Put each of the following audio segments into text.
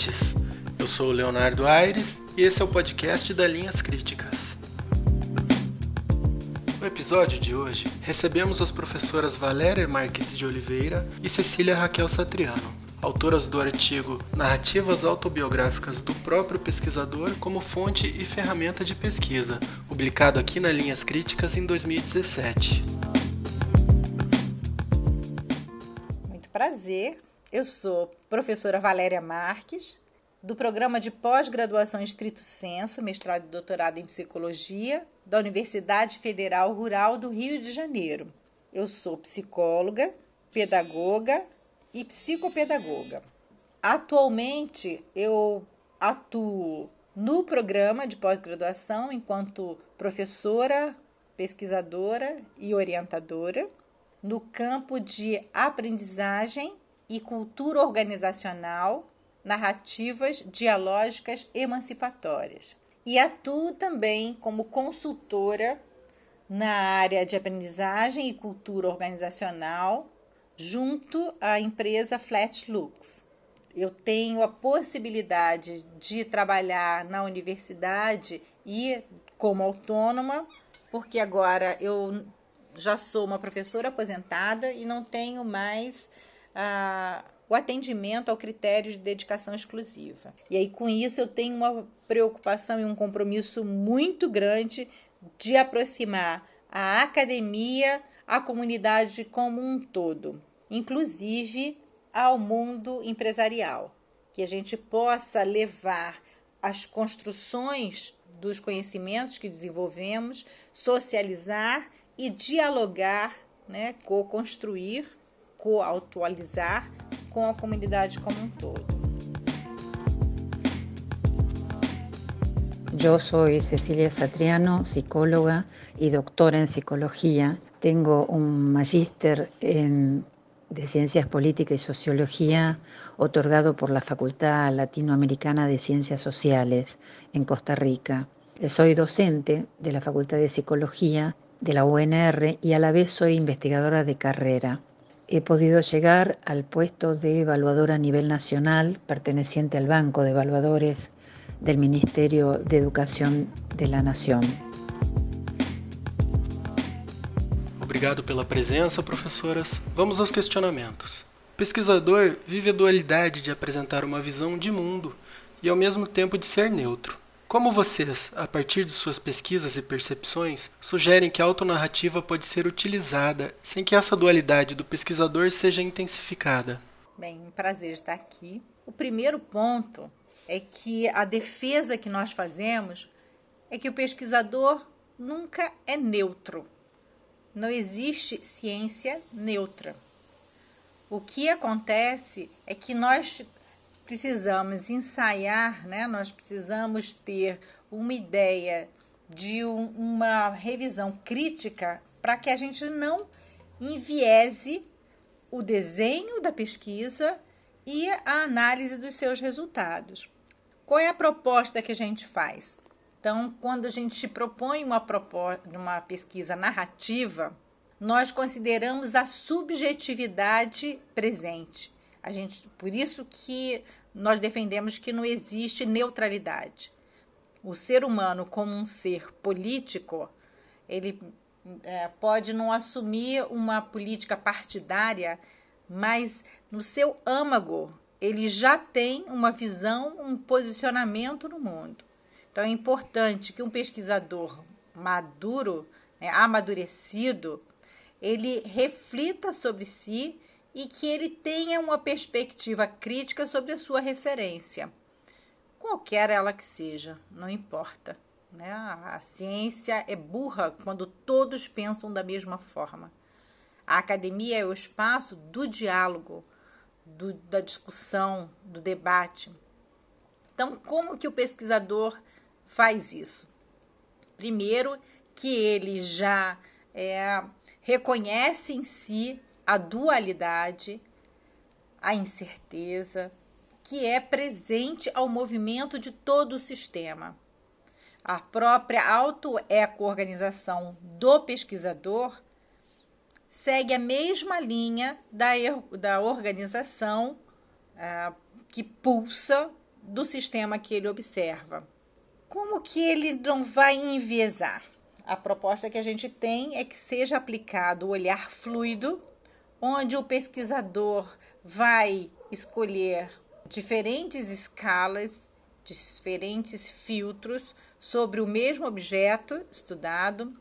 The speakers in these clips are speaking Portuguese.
ouvintes. Eu sou o Leonardo Aires e esse é o podcast da Linhas Críticas. No episódio de hoje, recebemos as professoras Valéria Marques de Oliveira e Cecília Raquel Satriano, autoras do artigo Narrativas Autobiográficas do próprio pesquisador como fonte e ferramenta de pesquisa, publicado aqui na Linhas Críticas em 2017. Muito prazer. Eu sou professora Valéria Marques, do programa de pós-graduação estrito senso, mestrado e doutorado em psicologia, da Universidade Federal Rural do Rio de Janeiro. Eu sou psicóloga, pedagoga e psicopedagoga. Atualmente eu atuo no programa de pós-graduação enquanto professora, pesquisadora e orientadora no campo de aprendizagem e cultura organizacional narrativas dialógicas emancipatórias. E atuo também como consultora na área de aprendizagem e cultura organizacional, junto à empresa Flatlux. Eu tenho a possibilidade de trabalhar na universidade e como autônoma, porque agora eu já sou uma professora aposentada e não tenho mais o atendimento ao critério de dedicação exclusiva. E aí, com isso, eu tenho uma preocupação e um compromisso muito grande de aproximar a academia à comunidade como um todo, inclusive ao mundo empresarial, que a gente possa levar as construções dos conhecimentos que desenvolvemos, socializar e dialogar, né, co-construir, co-atualizar com a comunidade como un todo. Yo soy Cecilia Satriano, psicóloga y doctora en psicología. Tengo un magíster en, de Ciencias Políticas y Sociología otorgado por la Facultad Latinoamericana de Ciencias Sociales en Costa Rica. Soy docente de la Facultad de Psicología de la UNR y a la vez soy investigadora de carrera he podido llegar al puesto de evaluadora a nivel nacional perteneciente al Banco de Evaluadores del Ministerio de Educação de la Nación. Obrigado pela presença, professoras. Vamos aos questionamentos. O pesquisador vive a dualidade de apresentar uma visão de mundo e ao mesmo tempo de ser neutro. Como vocês, a partir de suas pesquisas e percepções, sugerem que a autonarrativa pode ser utilizada sem que essa dualidade do pesquisador seja intensificada? Bem, um prazer estar aqui. O primeiro ponto é que a defesa que nós fazemos é que o pesquisador nunca é neutro. Não existe ciência neutra. O que acontece é que nós precisamos ensaiar, né? nós precisamos ter uma ideia de um, uma revisão crítica para que a gente não enviese o desenho da pesquisa e a análise dos seus resultados. Qual é a proposta que a gente faz? Então, quando a gente propõe uma, uma pesquisa narrativa, nós consideramos a subjetividade presente. A gente, por isso que nós defendemos que não existe neutralidade. O ser humano, como um ser político, ele é, pode não assumir uma política partidária, mas no seu âmago ele já tem uma visão, um posicionamento no mundo. Então é importante que um pesquisador maduro, né, amadurecido, ele reflita sobre si e que ele tenha uma perspectiva crítica sobre a sua referência, qualquer ela que seja, não importa. Né? A ciência é burra quando todos pensam da mesma forma. A academia é o espaço do diálogo, do, da discussão, do debate. Então, como que o pesquisador faz isso? Primeiro, que ele já é, reconhece em si a dualidade, a incerteza, que é presente ao movimento de todo o sistema. A própria auto-eco-organização do pesquisador segue a mesma linha da, da organização ah, que pulsa do sistema que ele observa. Como que ele não vai enviesar? A proposta que a gente tem é que seja aplicado o olhar fluido, onde o pesquisador vai escolher diferentes escalas, diferentes filtros sobre o mesmo objeto estudado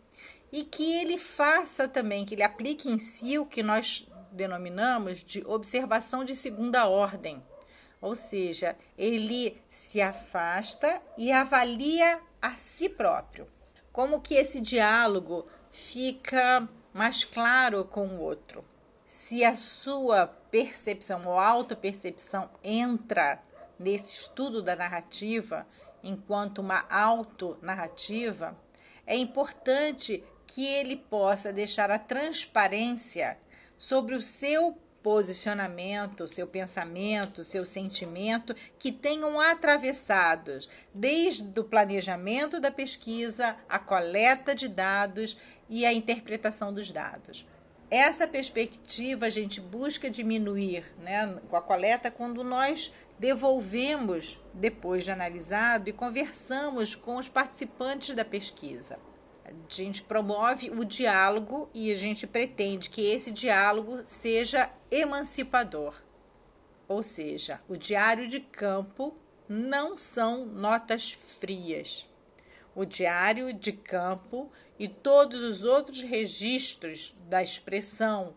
e que ele faça também, que ele aplique em si o que nós denominamos de observação de segunda ordem. Ou seja, ele se afasta e avalia a si próprio. Como que esse diálogo fica mais claro com o outro? Se a sua percepção ou autopercepção entra nesse estudo da narrativa enquanto uma autonarrativa, é importante que ele possa deixar a transparência sobre o seu posicionamento, seu pensamento, seu sentimento, que tenham atravessados desde o planejamento da pesquisa, a coleta de dados e a interpretação dos dados. Essa perspectiva a gente busca diminuir né, com a coleta quando nós devolvemos, depois de analisado, e conversamos com os participantes da pesquisa. A gente promove o diálogo e a gente pretende que esse diálogo seja emancipador. Ou seja, o diário de campo não são notas frias. O diário de campo e todos os outros registros da expressão,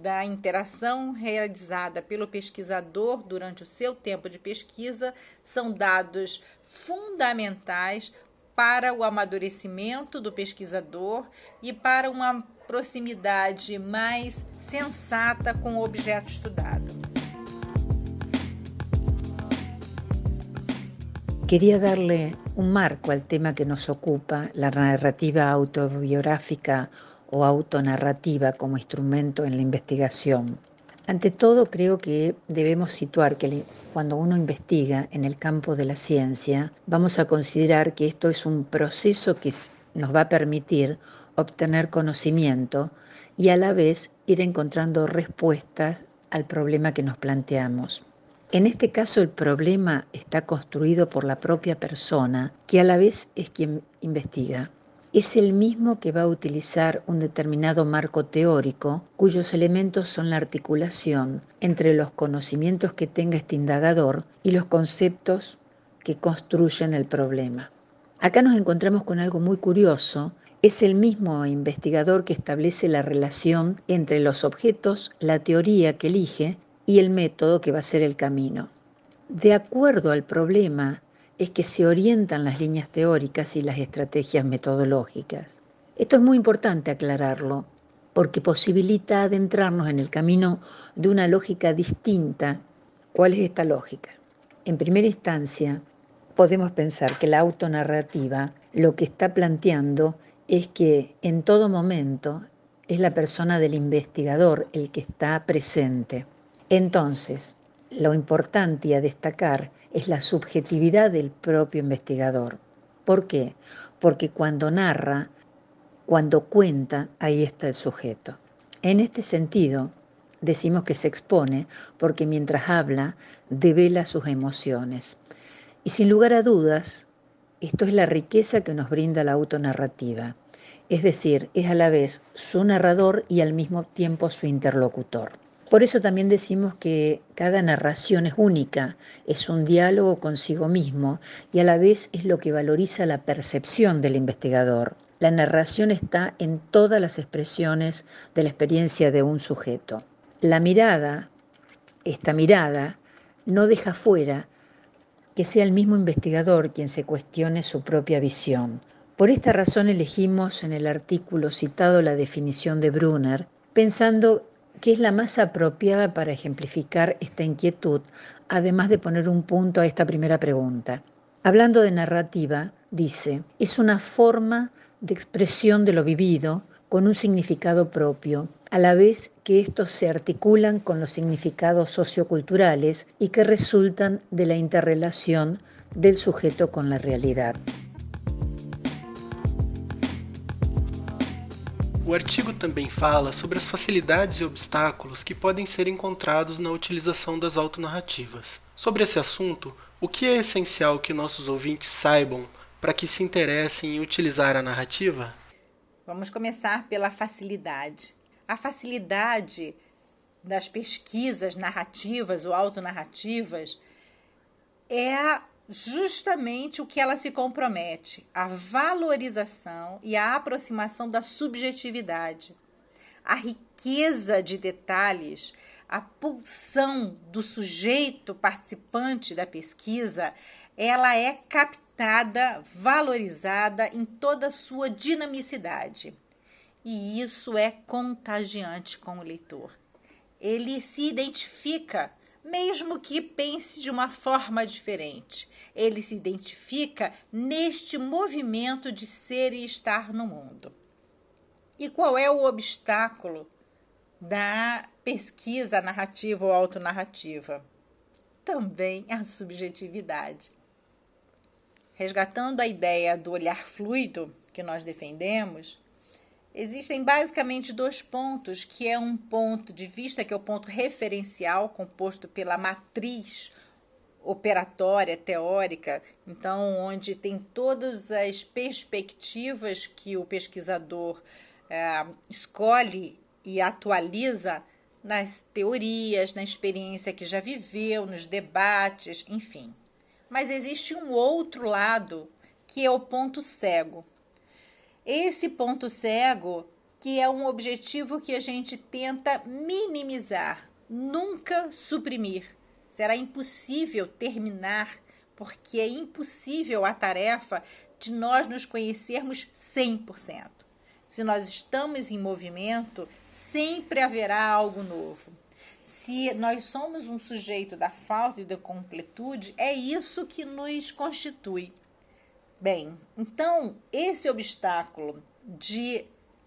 da interação realizada pelo pesquisador durante o seu tempo de pesquisa são dados fundamentais para o amadurecimento do pesquisador e para uma proximidade mais sensata com o objeto estudado. Quería darle un marco al tema que nos ocupa, la narrativa autobiográfica o autonarrativa como instrumento en la investigación. Ante todo, creo que debemos situar que cuando uno investiga en el campo de la ciencia, vamos a considerar que esto es un proceso que nos va a permitir obtener conocimiento y a la vez ir encontrando respuestas al problema que nos planteamos. En este caso el problema está construido por la propia persona, que a la vez es quien investiga. Es el mismo que va a utilizar un determinado marco teórico cuyos elementos son la articulación entre los conocimientos que tenga este indagador y los conceptos que construyen el problema. Acá nos encontramos con algo muy curioso. Es el mismo investigador que establece la relación entre los objetos, la teoría que elige y el método que va a ser el camino. De acuerdo al problema es que se orientan las líneas teóricas y las estrategias metodológicas. Esto es muy importante aclararlo porque posibilita adentrarnos en el camino de una lógica distinta. ¿Cuál es esta lógica? En primera instancia, podemos pensar que la autonarrativa lo que está planteando es que en todo momento es la persona del investigador el que está presente. Entonces, lo importante y a destacar es la subjetividad del propio investigador. ¿Por qué? Porque cuando narra, cuando cuenta, ahí está el sujeto. En este sentido, decimos que se expone porque mientras habla, devela sus emociones. Y sin lugar a dudas, esto es la riqueza que nos brinda la autonarrativa. Es decir, es a la vez su narrador y al mismo tiempo su interlocutor. Por eso también decimos que cada narración es única, es un diálogo consigo mismo y a la vez es lo que valoriza la percepción del investigador. La narración está en todas las expresiones de la experiencia de un sujeto. La mirada, esta mirada, no deja fuera que sea el mismo investigador quien se cuestione su propia visión. Por esta razón elegimos en el artículo citado la definición de Brunner, pensando que es la más apropiada para ejemplificar esta inquietud, además de poner un punto a esta primera pregunta. Hablando de narrativa, dice, es una forma de expresión de lo vivido con un significado propio, a la vez que estos se articulan con los significados socioculturales y que resultan de la interrelación del sujeto con la realidad. O artigo também fala sobre as facilidades e obstáculos que podem ser encontrados na utilização das autonarrativas. Sobre esse assunto, o que é essencial que nossos ouvintes saibam para que se interessem em utilizar a narrativa? Vamos começar pela facilidade. A facilidade das pesquisas narrativas ou autonarrativas é justamente o que ela se compromete: a valorização e a aproximação da subjetividade. A riqueza de detalhes, a pulsão do sujeito participante da pesquisa, ela é captada, valorizada em toda a sua dinamicidade. E isso é contagiante com o leitor. Ele se identifica mesmo que pense de uma forma diferente. Ele se identifica neste movimento de ser e estar no mundo. E qual é o obstáculo da pesquisa narrativa ou autonarrativa? Também a subjetividade. Resgatando a ideia do olhar fluido que nós defendemos, Existem basicamente dois pontos, que é um ponto de vista, que é o ponto referencial, composto pela matriz operatória, teórica, então, onde tem todas as perspectivas que o pesquisador é, escolhe e atualiza nas teorias, na experiência que já viveu, nos debates, enfim. Mas existe um outro lado, que é o ponto cego esse ponto cego, que é um objetivo que a gente tenta minimizar, nunca suprimir. Será impossível terminar, porque é impossível a tarefa de nós nos conhecermos 100%. Se nós estamos em movimento, sempre haverá algo novo. Se nós somos um sujeito da falta e da completude, é isso que nos constitui. Bem, então esse obstáculo de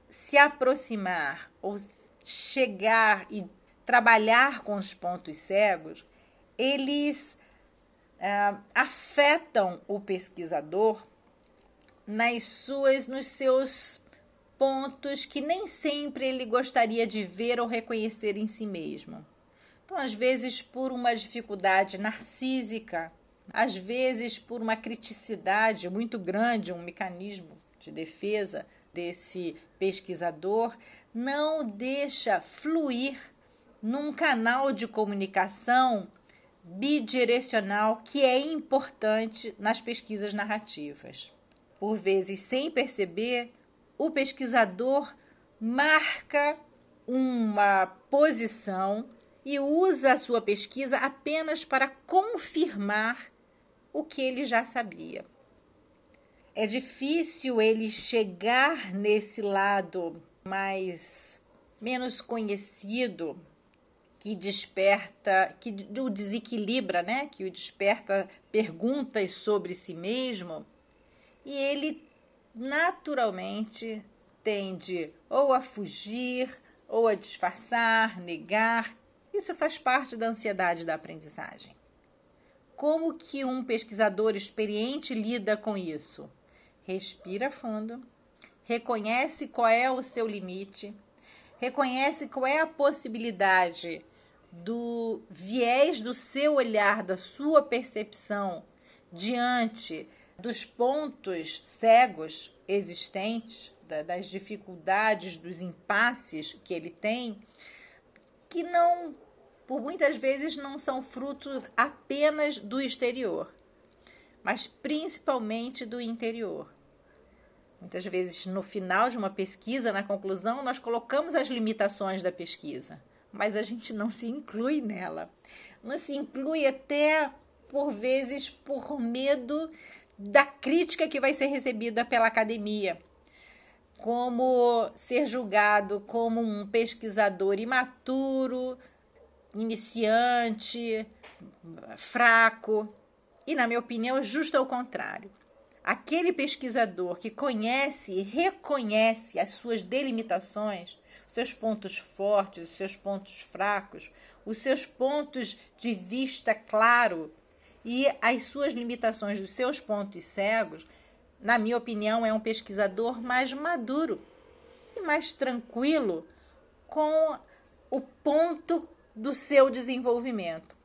se aproximar ou chegar e trabalhar com os pontos cegos, eles uh, afetam o pesquisador nas suas, nos seus pontos que nem sempre ele gostaria de ver ou reconhecer em si mesmo. Então, às vezes, por uma dificuldade narcísica, às vezes por uma criticidade muito grande, um mecanismo de defesa desse pesquisador, não deixa fluir num canal de comunicação bidirecional que é importante nas pesquisas narrativas. Por vezes, sem perceber, o pesquisador marca uma posição e usa a sua pesquisa apenas para confirmar o que ele já sabia. É difícil ele chegar nesse lado mais menos conhecido que desperta, que o desequilibra, né? Que o desperta perguntas sobre si mesmo, e ele naturalmente tende ou a fugir, ou a disfarçar, negar. Isso faz parte da ansiedade da aprendizagem. Como que um pesquisador experiente lida com isso? Respira fundo, reconhece qual é o seu limite, reconhece qual é a possibilidade do viés do seu olhar, da sua percepção diante dos pontos cegos existentes, das dificuldades, dos impasses que ele tem, que não por muitas vezes não são frutos apenas do exterior, mas principalmente do interior. Muitas vezes, no final de uma pesquisa, na conclusão, nós colocamos as limitações da pesquisa, mas a gente não se inclui nela. Não se inclui até, por vezes, por medo da crítica que vai ser recebida pela academia, como ser julgado como um pesquisador imaturo, iniciante, fraco. E, na minha opinião, é justo ao contrário. Aquele pesquisador que conhece e reconhece as suas delimitações, os seus pontos fortes, os seus pontos fracos, os seus pontos de vista claro e as suas limitações dos seus pontos cegos, na minha opinião, é um pesquisador mais maduro e mais tranquilo com o ponto do seu desenvolvimento.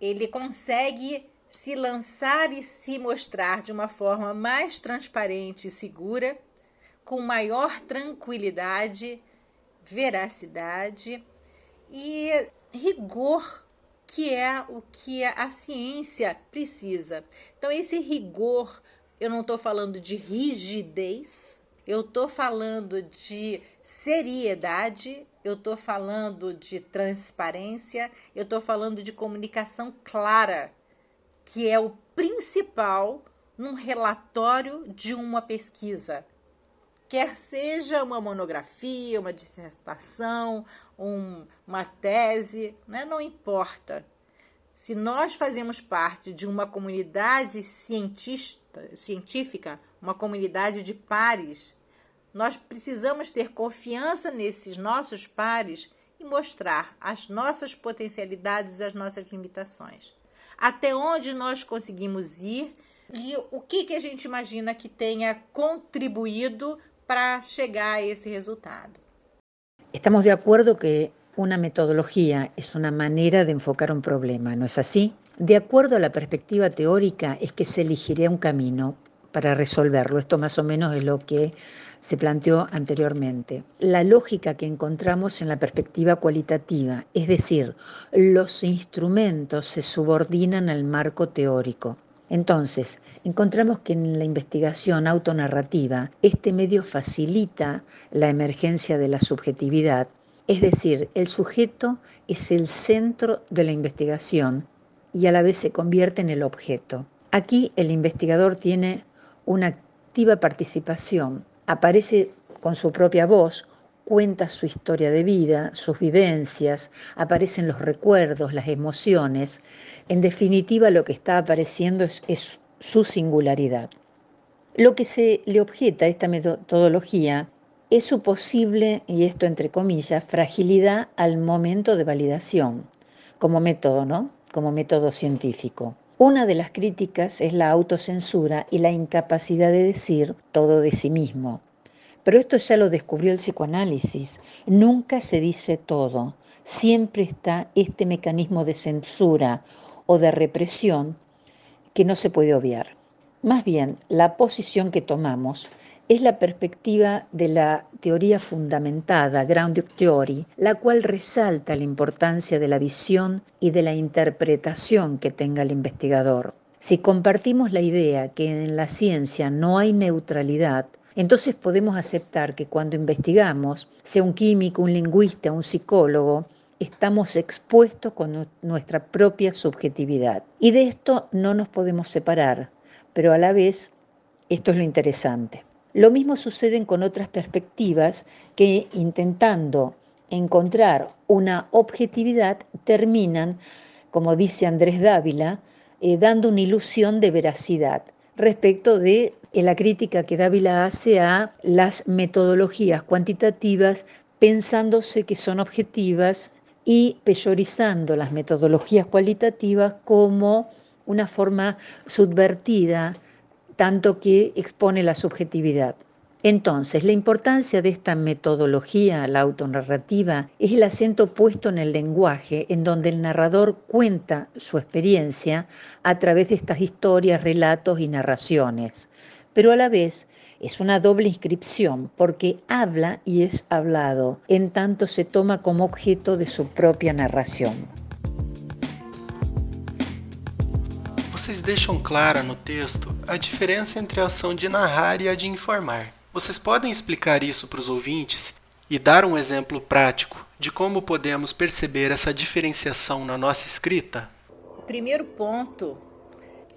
Ele consegue se lançar e se mostrar de uma forma mais transparente e segura, com maior tranquilidade, veracidade e rigor, que é o que a ciência precisa. Então, esse rigor, eu não estou falando de rigidez, eu estou falando de seriedade, eu estou falando de transparência, eu estou falando de comunicação clara, que é o principal num relatório de uma pesquisa. Quer seja uma monografia, uma dissertação, um, uma tese, né? não importa. Se nós fazemos parte de uma comunidade cientista, científica, uma comunidade de pares, nós precisamos ter confiança nesses nossos pares e mostrar as nossas potencialidades e as nossas limitações. Até onde nós conseguimos ir e o que, que a gente imagina que tenha contribuído para llegar a ese resultado. Estamos de acuerdo que una metodología es una manera de enfocar un problema, ¿no es así? De acuerdo a la perspectiva teórica es que se elegiría un camino para resolverlo. Esto más o menos es lo que se planteó anteriormente. La lógica que encontramos en la perspectiva cualitativa, es decir, los instrumentos se subordinan al marco teórico. Entonces, encontramos que en la investigación autonarrativa este medio facilita la emergencia de la subjetividad, es decir, el sujeto es el centro de la investigación y a la vez se convierte en el objeto. Aquí el investigador tiene una activa participación, aparece con su propia voz, cuenta su historia de vida, sus vivencias, aparecen los recuerdos, las emociones. En definitiva, lo que está apareciendo es, su singularidad. Lo que se le objeta a esta metodología es su posible, y esto entre comillas, fragilidad al momento de validación, como método, ¿no? Como método científico. Una de las críticas es la autocensura y la incapacidad de decir todo de sí mismo. Pero esto ya lo descubrió el psicoanálisis. Nunca se dice todo. Siempre está este mecanismo de censura o de represión que no se puede obviar. Más bien, la posición que tomamos es la perspectiva de la teoría fundamentada, ground theory, la cual resalta la importancia de la visión y de la interpretación que tenga el investigador. Si compartimos la idea que en la ciencia no hay neutralidad, entonces podemos aceptar que cuando investigamos, sea un químico, un lingüista, un psicólogo, estamos expuestos con nuestra propia subjetividad. Y de esto no nos podemos separar, pero a la vez esto es lo interesante. Lo mismo sucede con otras perspectivas que intentando encontrar una objetividad terminan, como dice Andrés Dávila, eh, dando una ilusión de veracidad respecto de eh, la crítica que Dávila hace a las metodologías cuantitativas pensándose que son objetivas y peyorizando las metodologías cualitativas como una forma subvertida tanto que expone la subjetividad. Entonces, la importancia de esta metodología, la autonarrativa, es el acento puesto en el lenguaje, en donde el narrador cuenta su experiencia a través de estas historias, relatos y narraciones. Pero a la vez es una doble inscripción porque habla y es hablado, en tanto se toma como objeto de su propia narración. Vocês deixam clara no texto a diferença entre a ação de narrar e a de informar. Vocês podem explicar isso para os ouvintes e dar um exemplo prático de como podemos perceber essa diferenciação na nossa escrita? O primeiro ponto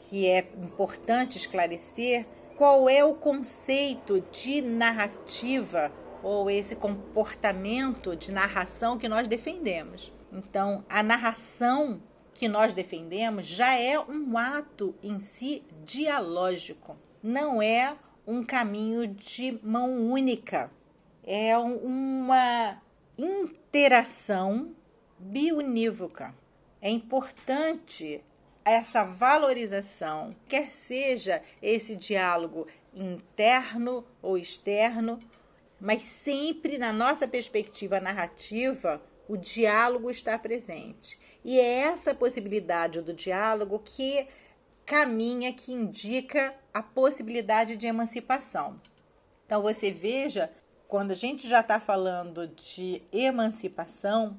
que é importante esclarecer qual é o conceito de narrativa ou esse comportamento de narração que nós defendemos. Então, a narração que nós defendemos já é um ato em si dialógico, não é um caminho de mão única, é uma interação biunívoca. É importante essa valorização, quer seja esse diálogo interno ou externo, mas sempre na nossa perspectiva narrativa, o diálogo está presente. E é essa possibilidade do diálogo que caminha que indica a possibilidade de emancipação. Então você veja, quando a gente já está falando de emancipação,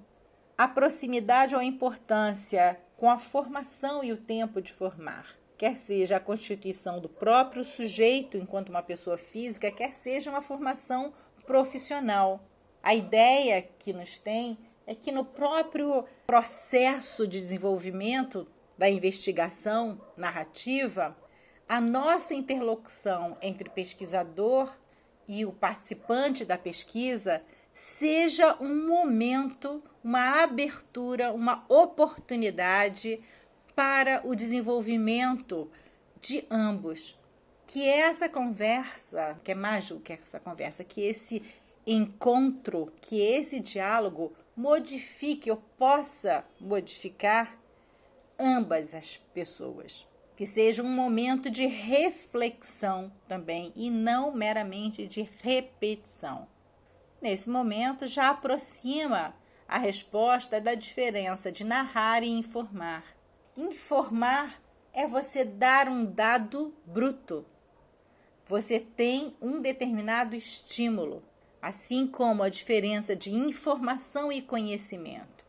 a proximidade ou a importância com a formação e o tempo de formar, quer seja a constituição do próprio sujeito enquanto uma pessoa física, quer seja uma formação profissional. A ideia que nos tem é que no próprio processo de desenvolvimento da investigação narrativa, a nossa interlocução entre pesquisador e o participante da pesquisa seja um momento, uma abertura, uma oportunidade para o desenvolvimento de ambos. Que essa conversa, que é mais do que essa conversa, que esse encontro, que esse diálogo modifique ou possa modificar ambas as pessoas. Que seja um momento de reflexão também e não meramente de repetição. Nesse momento, já aproxima a resposta da diferença de narrar e informar. Informar é você dar um dado bruto. Você tem um determinado estímulo, assim como a diferença de informação e conhecimento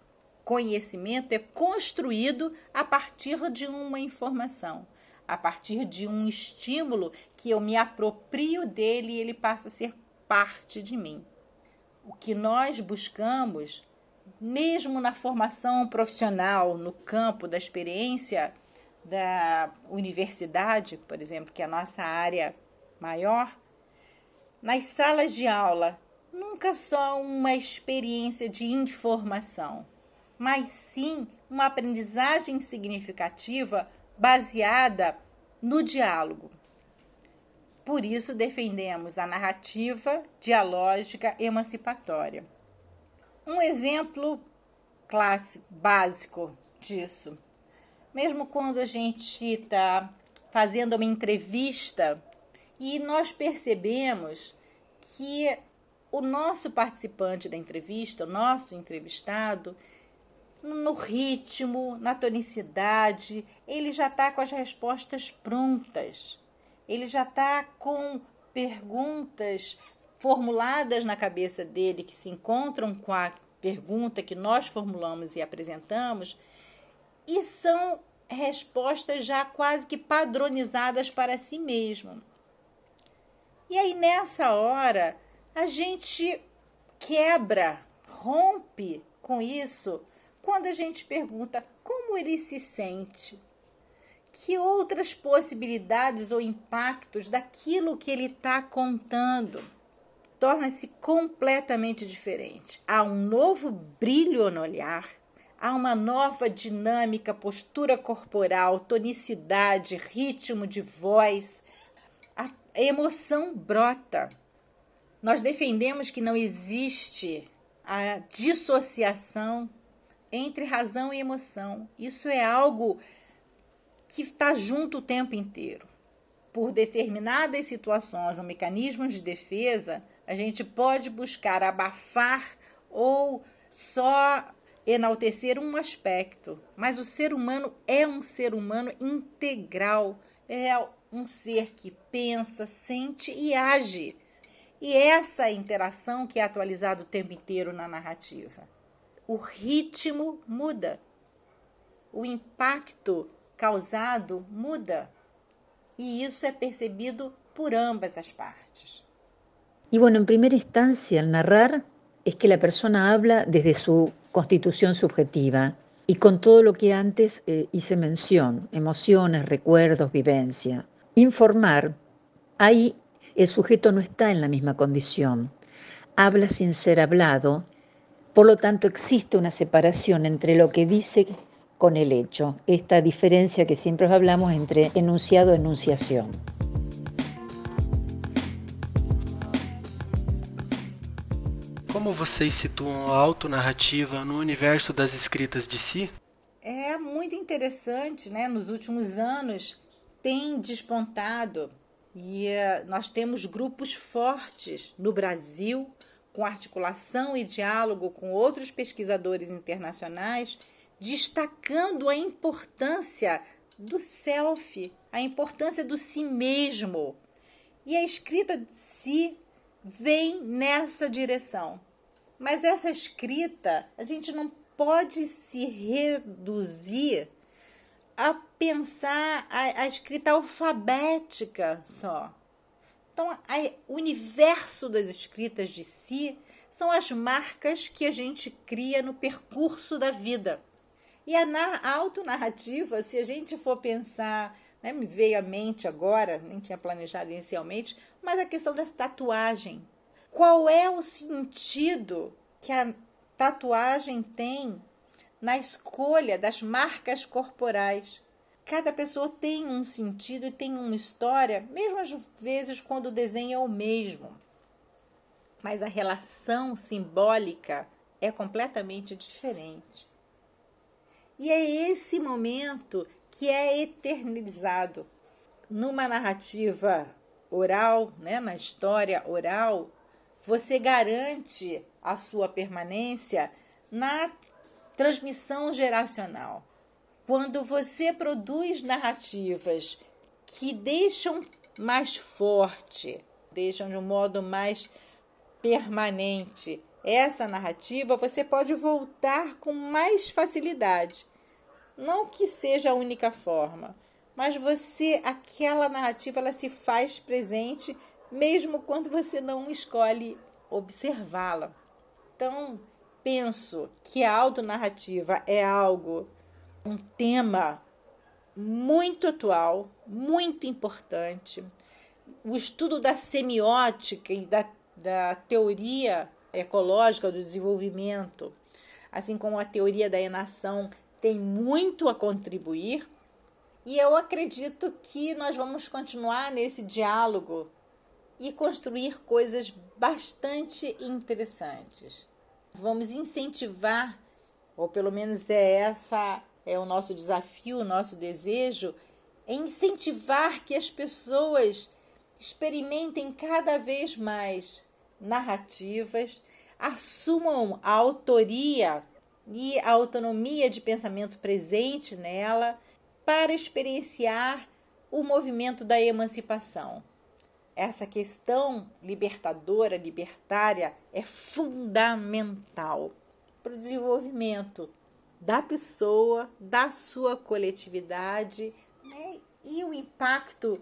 conhecimento é construído a partir de uma informação, a partir de um estímulo que eu me aproprio dele e ele passa a ser parte de mim. O que nós buscamos, mesmo na formação profissional, no campo da experiência da universidade, por exemplo, que é a nossa área maior, nas salas de aula, nunca só uma experiência de informação mas sim uma aprendizagem significativa baseada no diálogo. Por isso, defendemos a narrativa dialógica emancipatória. Um exemplo clássico, básico disso, mesmo quando a gente está fazendo uma entrevista e nós percebemos que o nosso participante da entrevista, o nosso entrevistado, no ritmo, na tonicidade, ele já está com as respostas prontas. Ele já está com perguntas formuladas na cabeça dele que se encontram com a pergunta que nós formulamos e apresentamos, e são respostas já quase que padronizadas para si mesmo. E aí, nessa hora, a gente quebra, rompe com isso quando a gente pergunta como ele se sente, que outras possibilidades ou impactos daquilo que ele está contando torna-se completamente diferente. Há um novo brilho no olhar, há uma nova dinâmica, postura corporal, tonicidade, ritmo de voz. A emoção brota. Nós defendemos que não existe a dissociação entre razão e emoção. Isso é algo que está junto o tempo inteiro. Por determinadas situações ou mecanismos de defesa, a gente pode buscar abafar ou só enaltecer um aspecto, mas o ser humano é um ser humano integral, é um ser que pensa, sente e age. E essa interação que é atualizada o tempo inteiro na narrativa o ritmo muda, o impacto causado muda, y eso es percibido por ambas las partes. Y bueno, en primera instancia, el narrar es que la persona habla desde su constitución subjetiva y con todo lo que antes eh, hice mención, emociones, recuerdos, vivencia. Informar, ahí el sujeto no está en la misma condición, habla sin ser hablado por lo tanto, existe una separación entre lo que dice con el hecho, esta diferencia que siempre hablamos entre enunciado e enunciación. Como vocês situam a autonarrativa no universo das escritas de si? É muito interessante, né? Nos últimos anos tem despontado e uh, nós temos grupos fortes no Brasil com articulação e diálogo com outros pesquisadores internacionais, destacando a importância do self, a importância do si mesmo. E a escrita de si vem nessa direção. Mas essa escrita, a gente não pode se reduzir a pensar a, a escrita alfabética só. Então, a, o universo das escritas de si são as marcas que a gente cria no percurso da vida. E a, a autonarrativa, se a gente for pensar, né, me veio à mente agora, nem tinha planejado inicialmente, mas a questão da tatuagem. Qual é o sentido que a tatuagem tem na escolha das marcas corporais? Cada pessoa tem um sentido e tem uma história, mesmo às vezes quando o desenho é o mesmo. Mas a relação simbólica é completamente diferente. E é esse momento que é eternizado numa narrativa oral, né, na história oral, você garante a sua permanência na transmissão geracional. Quando você produz narrativas que deixam mais forte, deixam de um modo mais permanente essa narrativa, você pode voltar com mais facilidade. Não que seja a única forma, mas você aquela narrativa ela se faz presente mesmo quando você não escolhe observá-la. Então, penso que a autonarrativa é algo um tema muito atual, muito importante. O estudo da semiótica e da, da teoria ecológica do desenvolvimento, assim como a teoria da enação, tem muito a contribuir. E eu acredito que nós vamos continuar nesse diálogo e construir coisas bastante interessantes. Vamos incentivar, ou pelo menos é essa é o nosso desafio, o nosso desejo, é incentivar que as pessoas experimentem cada vez mais narrativas, assumam a autoria e a autonomia de pensamento presente nela para experienciar o movimento da emancipação. Essa questão libertadora, libertária, é fundamental para o desenvolvimento da pessoa, da sua coletividade né? e o impacto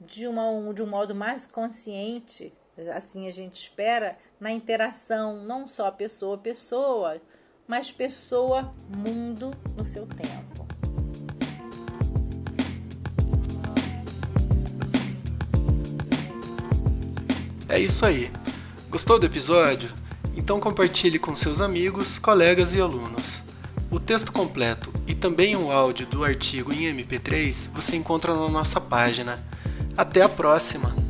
de, uma, de um modo mais consciente, assim a gente espera, na interação não só pessoa pessoa, mas pessoa mundo no seu tempo. É isso aí. Gostou do episódio? Então compartilhe com seus amigos, colegas e alunos. O texto completo e também o áudio do artigo em MP3 você encontra na nossa página. Até a próxima!